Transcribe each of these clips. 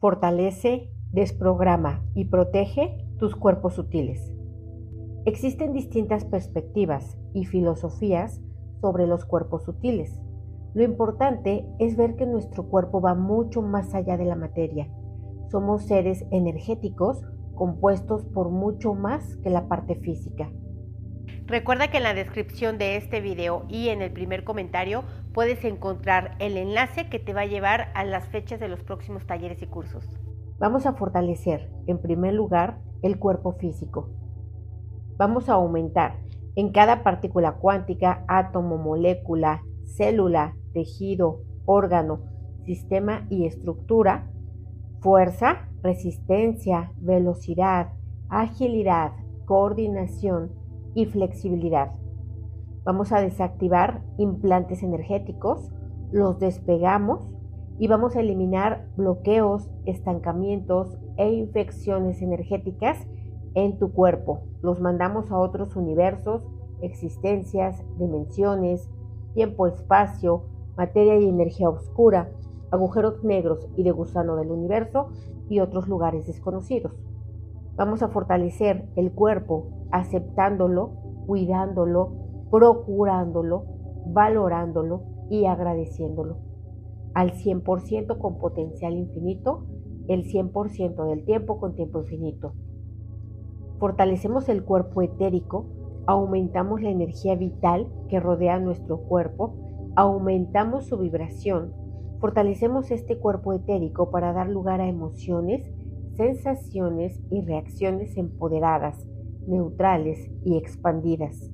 Fortalece, desprograma y protege tus cuerpos sutiles. Existen distintas perspectivas y filosofías sobre los cuerpos sutiles. Lo importante es ver que nuestro cuerpo va mucho más allá de la materia. Somos seres energéticos compuestos por mucho más que la parte física. Recuerda que en la descripción de este video y en el primer comentario puedes encontrar el enlace que te va a llevar a las fechas de los próximos talleres y cursos. Vamos a fortalecer, en primer lugar, el cuerpo físico. Vamos a aumentar en cada partícula cuántica, átomo, molécula, célula, tejido, órgano, sistema y estructura, fuerza, resistencia, velocidad, agilidad, coordinación, y flexibilidad. Vamos a desactivar implantes energéticos, los despegamos y vamos a eliminar bloqueos, estancamientos e infecciones energéticas en tu cuerpo. Los mandamos a otros universos, existencias, dimensiones, tiempo, espacio, materia y energía oscura, agujeros negros y de gusano del universo y otros lugares desconocidos. Vamos a fortalecer el cuerpo aceptándolo, cuidándolo, procurándolo, valorándolo y agradeciéndolo. Al 100% con potencial infinito, el 100% del tiempo con tiempo infinito. Fortalecemos el cuerpo etérico, aumentamos la energía vital que rodea nuestro cuerpo, aumentamos su vibración, fortalecemos este cuerpo etérico para dar lugar a emociones sensaciones y reacciones empoderadas, neutrales y expandidas.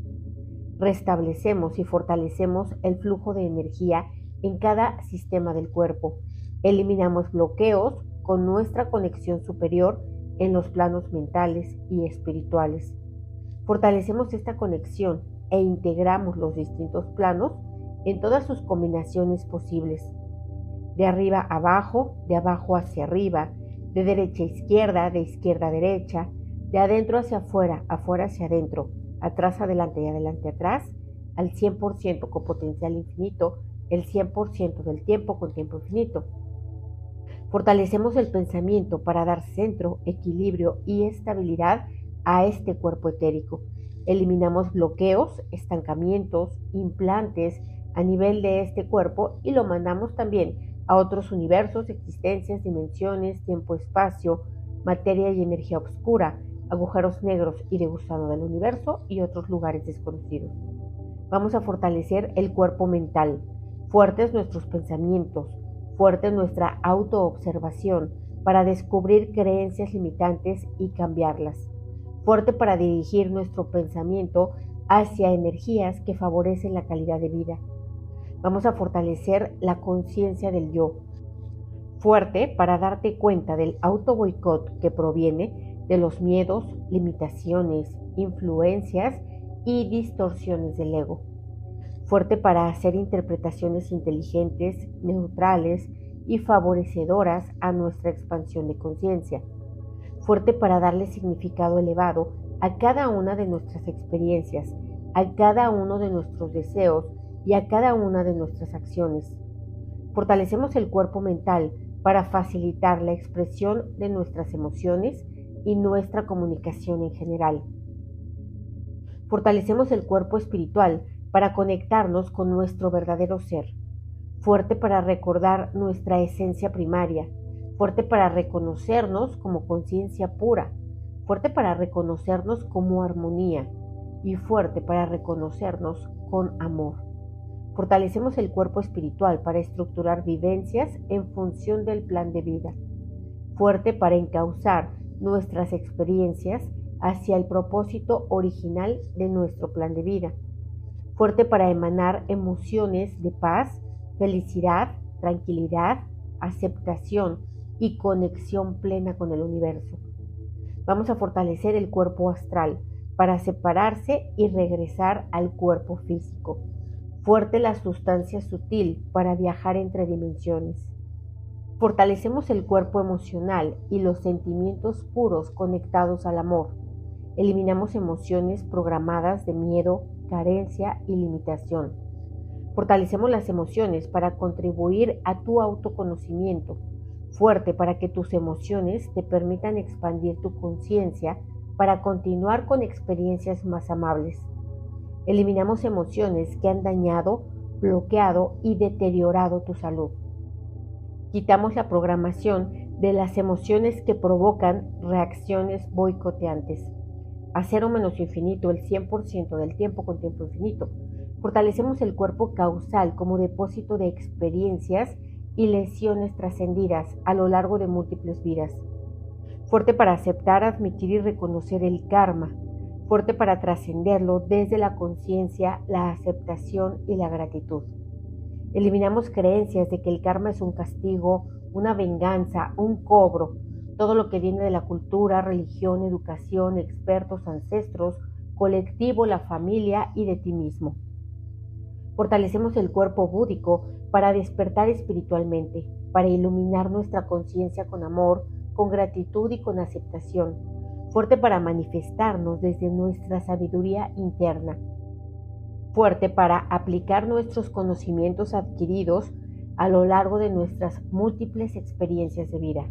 Restablecemos y fortalecemos el flujo de energía en cada sistema del cuerpo. Eliminamos bloqueos con nuestra conexión superior en los planos mentales y espirituales. Fortalecemos esta conexión e integramos los distintos planos en todas sus combinaciones posibles. De arriba abajo, de abajo hacia arriba, de derecha a izquierda, de izquierda a derecha, de adentro hacia afuera, afuera hacia adentro, atrás adelante y adelante atrás, al 100% con potencial infinito, el 100% del tiempo con tiempo infinito. Fortalecemos el pensamiento para dar centro, equilibrio y estabilidad a este cuerpo etérico. Eliminamos bloqueos, estancamientos, implantes a nivel de este cuerpo y lo mandamos también a otros universos, existencias, dimensiones, tiempo-espacio, materia y energía oscura, agujeros negros y de del universo y otros lugares desconocidos. Vamos a fortalecer el cuerpo mental, fuertes nuestros pensamientos, fuerte nuestra autoobservación para descubrir creencias limitantes y cambiarlas, fuerte para dirigir nuestro pensamiento hacia energías que favorecen la calidad de vida Vamos a fortalecer la conciencia del yo. Fuerte para darte cuenta del auto boicot que proviene de los miedos, limitaciones, influencias y distorsiones del ego. Fuerte para hacer interpretaciones inteligentes, neutrales y favorecedoras a nuestra expansión de conciencia. Fuerte para darle significado elevado a cada una de nuestras experiencias, a cada uno de nuestros deseos y a cada una de nuestras acciones. Fortalecemos el cuerpo mental para facilitar la expresión de nuestras emociones y nuestra comunicación en general. Fortalecemos el cuerpo espiritual para conectarnos con nuestro verdadero ser, fuerte para recordar nuestra esencia primaria, fuerte para reconocernos como conciencia pura, fuerte para reconocernos como armonía y fuerte para reconocernos con amor. Fortalecemos el cuerpo espiritual para estructurar vivencias en función del plan de vida. Fuerte para encauzar nuestras experiencias hacia el propósito original de nuestro plan de vida. Fuerte para emanar emociones de paz, felicidad, tranquilidad, aceptación y conexión plena con el universo. Vamos a fortalecer el cuerpo astral para separarse y regresar al cuerpo físico fuerte la sustancia sutil para viajar entre dimensiones. Fortalecemos el cuerpo emocional y los sentimientos puros conectados al amor. Eliminamos emociones programadas de miedo, carencia y limitación. Fortalecemos las emociones para contribuir a tu autoconocimiento. fuerte para que tus emociones te permitan expandir tu conciencia para continuar con experiencias más amables. Eliminamos emociones que han dañado, bloqueado y deteriorado tu salud. Quitamos la programación de las emociones que provocan reacciones boicoteantes. A cero menos infinito, el 100% del tiempo con tiempo infinito. Fortalecemos el cuerpo causal como depósito de experiencias y lesiones trascendidas a lo largo de múltiples vidas. Fuerte para aceptar, admitir y reconocer el karma. Fuerte para trascenderlo desde la conciencia, la aceptación y la gratitud. Eliminamos creencias de que el karma es un castigo, una venganza, un cobro, todo lo que viene de la cultura, religión, educación, expertos, ancestros, colectivo, la familia y de ti mismo. Fortalecemos el cuerpo búdico para despertar espiritualmente, para iluminar nuestra conciencia con amor, con gratitud y con aceptación, fuerte para manifestarnos desde nuestra sabiduría interna, fuerte para aplicar nuestros conocimientos adquiridos a lo largo de nuestras múltiples experiencias de vida,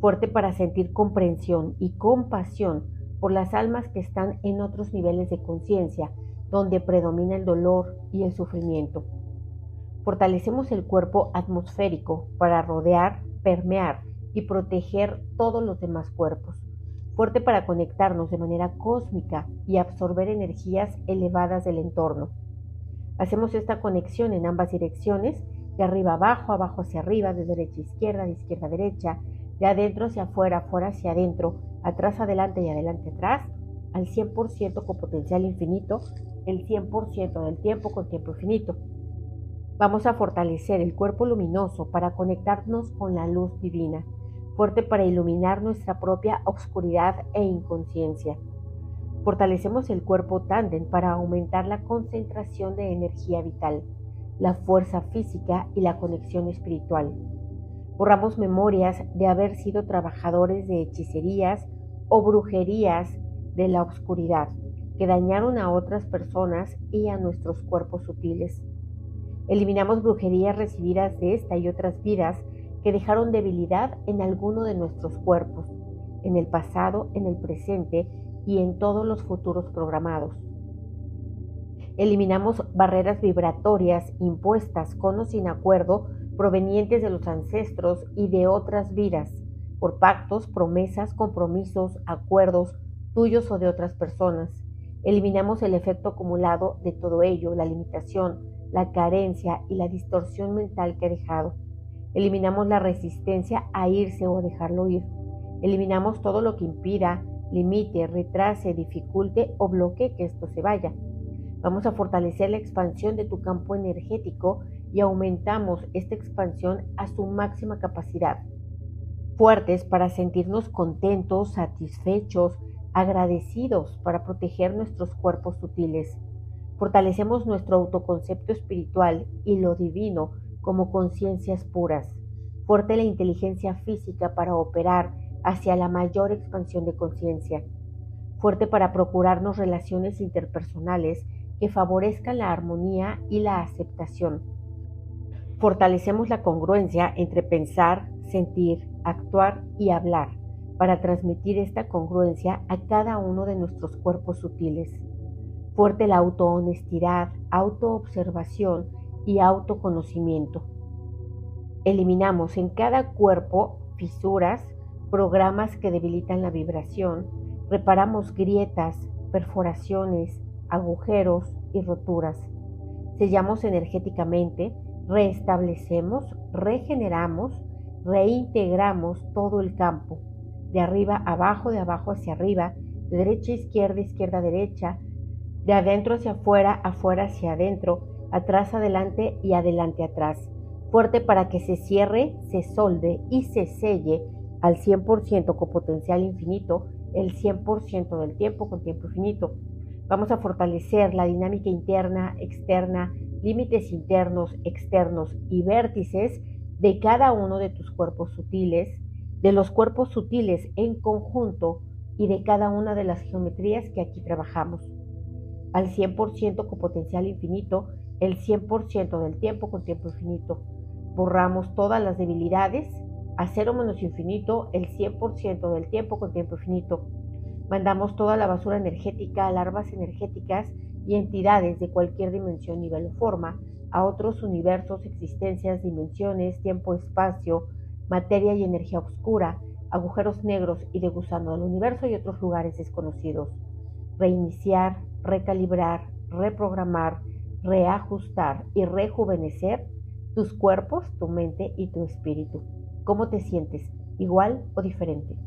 fuerte para sentir comprensión y compasión por las almas que están en otros niveles de conciencia, donde predomina el dolor y el sufrimiento Fortalecemos el cuerpo atmosférico para rodear, permear y proteger todos los demás cuerpos. Fuerte para conectarnos de manera cósmica y absorber energías elevadas del entorno. Hacemos esta conexión en ambas direcciones, de arriba abajo, abajo hacia arriba, de derecha a izquierda, de izquierda a derecha, de adentro hacia afuera, afuera hacia adentro, atrás adelante y adelante atrás, al 100% con potencial infinito, el 100% del tiempo con tiempo infinito. Vamos a fortalecer el cuerpo luminoso para conectarnos con la luz divina, fuerte para iluminar nuestra propia oscuridad e inconsciencia. Fortalecemos el cuerpo tándem para aumentar la concentración de energía vital, la fuerza física y la conexión espiritual. Borramos memorias de haber sido trabajadores de hechicerías o brujerías de la oscuridad que dañaron a otras personas y a nuestros cuerpos sutiles. Eliminamos brujerías recibidas de esta y otras vidas que dejaron debilidad en alguno de nuestros cuerpos, en el pasado, en el presente y en todos los futuros programados. Eliminamos barreras vibratorias impuestas con o sin acuerdo provenientes de los ancestros y de otras vidas, por pactos, promesas, compromisos, acuerdos tuyos o de otras personas. Eliminamos el efecto acumulado de todo ello, la limitación, la carencia y la distorsión mental que ha dejado. Eliminamos la resistencia a irse o dejarlo ir. Eliminamos todo lo que impida, limite, retrase, dificulte o bloquee que esto se vaya. Vamos a fortalecer la expansión de tu campo energético y aumentamos esta expansión a su máxima capacidad. Fuertes para sentirnos contentos, satisfechos, agradecidos para proteger nuestros cuerpos sutiles Fortalecemos nuestro autoconcepto espiritual y lo divino como conciencias puras. Fuerte la inteligencia física para operar hacia la mayor expansión de conciencia. Fuerte para procurarnos relaciones interpersonales que favorezcan la armonía y la aceptación. Fortalecemos la congruencia entre pensar, sentir, actuar y hablar para transmitir esta congruencia a cada uno de nuestros cuerpos sutiles fuerte la autohonestidad, autoobservación y autoconocimiento. Eliminamos en cada cuerpo fisuras, programas que debilitan la vibración, reparamos grietas, perforaciones, agujeros y roturas. Sellamos energéticamente, restablecemos, regeneramos, reintegramos todo el campo, de arriba abajo, de abajo hacia arriba, de derecha a izquierda, izquierda a derecha, de adentro hacia afuera, afuera hacia adentro, atrás adelante y adelante atrás. Fuerte para que se cierre, se solde y se selle al 100% con potencial infinito, el 100% del tiempo con tiempo infinito. Vamos a fortalecer la dinámica interna, externa, límites internos, externos y vértices de cada uno de tus cuerpos sutiles, de los cuerpos sutiles en conjunto y de cada una de las geometrías que aquí trabajamos al 100% con potencial infinito, el 100% del tiempo con tiempo infinito. Borramos todas las debilidades a cero menos infinito el 100% del tiempo con tiempo infinito. Mandamos toda la basura energética, larvas energéticas y entidades de cualquier dimensión, nivel o forma a otros universos, existencias, dimensiones, tiempo, espacio, materia y energía oscura, agujeros negros y de gusano del universo y otros lugares desconocidos. Reiniciar, recalibrar, reprogramar, reajustar y rejuvenecer tus cuerpos, tu mente y tu espíritu. ¿Cómo te sientes? ¿Igual o diferente?